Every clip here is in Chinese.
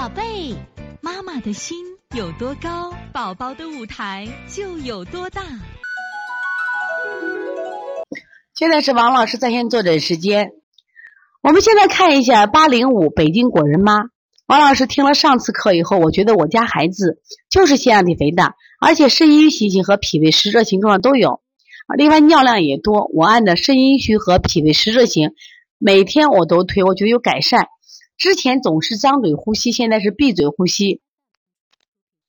宝贝，妈妈的心有多高，宝宝的舞台就有多大。现在是王老师在线坐诊时间。我们现在看一下八零五北京果仁妈。王老师听了上次课以后，我觉得我家孩子就是腺样体肥大，而且肾阴虚型和脾胃湿热型症状都有。另外尿量也多。我按照肾阴虚和脾胃湿热型，每天我都推，我觉得有改善。之前总是张嘴呼吸，现在是闭嘴呼吸，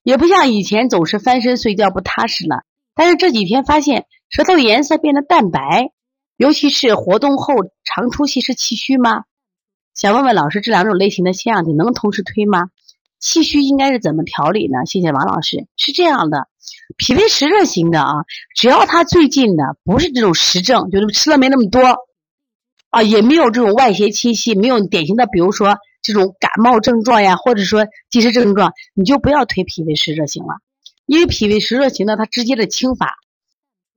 也不像以前总是翻身睡觉不踏实了。但是这几天发现舌头颜色变得淡白，尤其是活动后常出气是气虚吗？想问问老师，这两种类型的腺样体能同时推吗？气虚应该是怎么调理呢？谢谢王老师。是这样的，脾胃湿热型的啊，只要他最近的不是这种实症，就是吃的没那么多。啊，也没有这种外邪侵袭，没有典型的，比如说这种感冒症状呀，或者说积食症状，你就不要推脾胃湿热型了，因为脾胃湿热型呢，它直接的清法，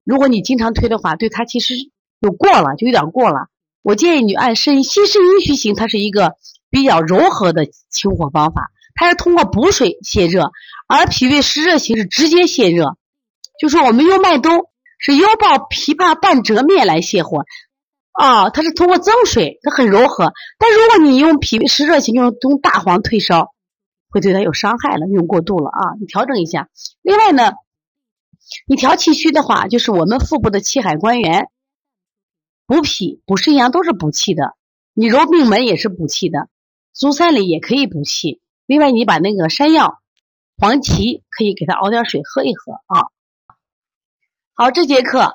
如果你经常推的话，对它其实就过了，就有点过了。我建议你按肾心肾阴虚型，它是一个比较柔和的清火方法，它是通过补水泄热，而脾胃湿热型是直接泄热，就说我们用麦冬是腰抱枇杷半折面来泻火。啊，它是通过增水，它很柔和。但如果你用脾湿热型，用用大黄退烧，会对它有伤害了，用过度了啊！你调整一下。另外呢，你调气虚的话，就是我们腹部的气海关元，补脾补肾阳都是补气的。你揉命门也是补气的，足三里也可以补气。另外，你把那个山药、黄芪可以给它熬点水喝一喝啊。好，这节课。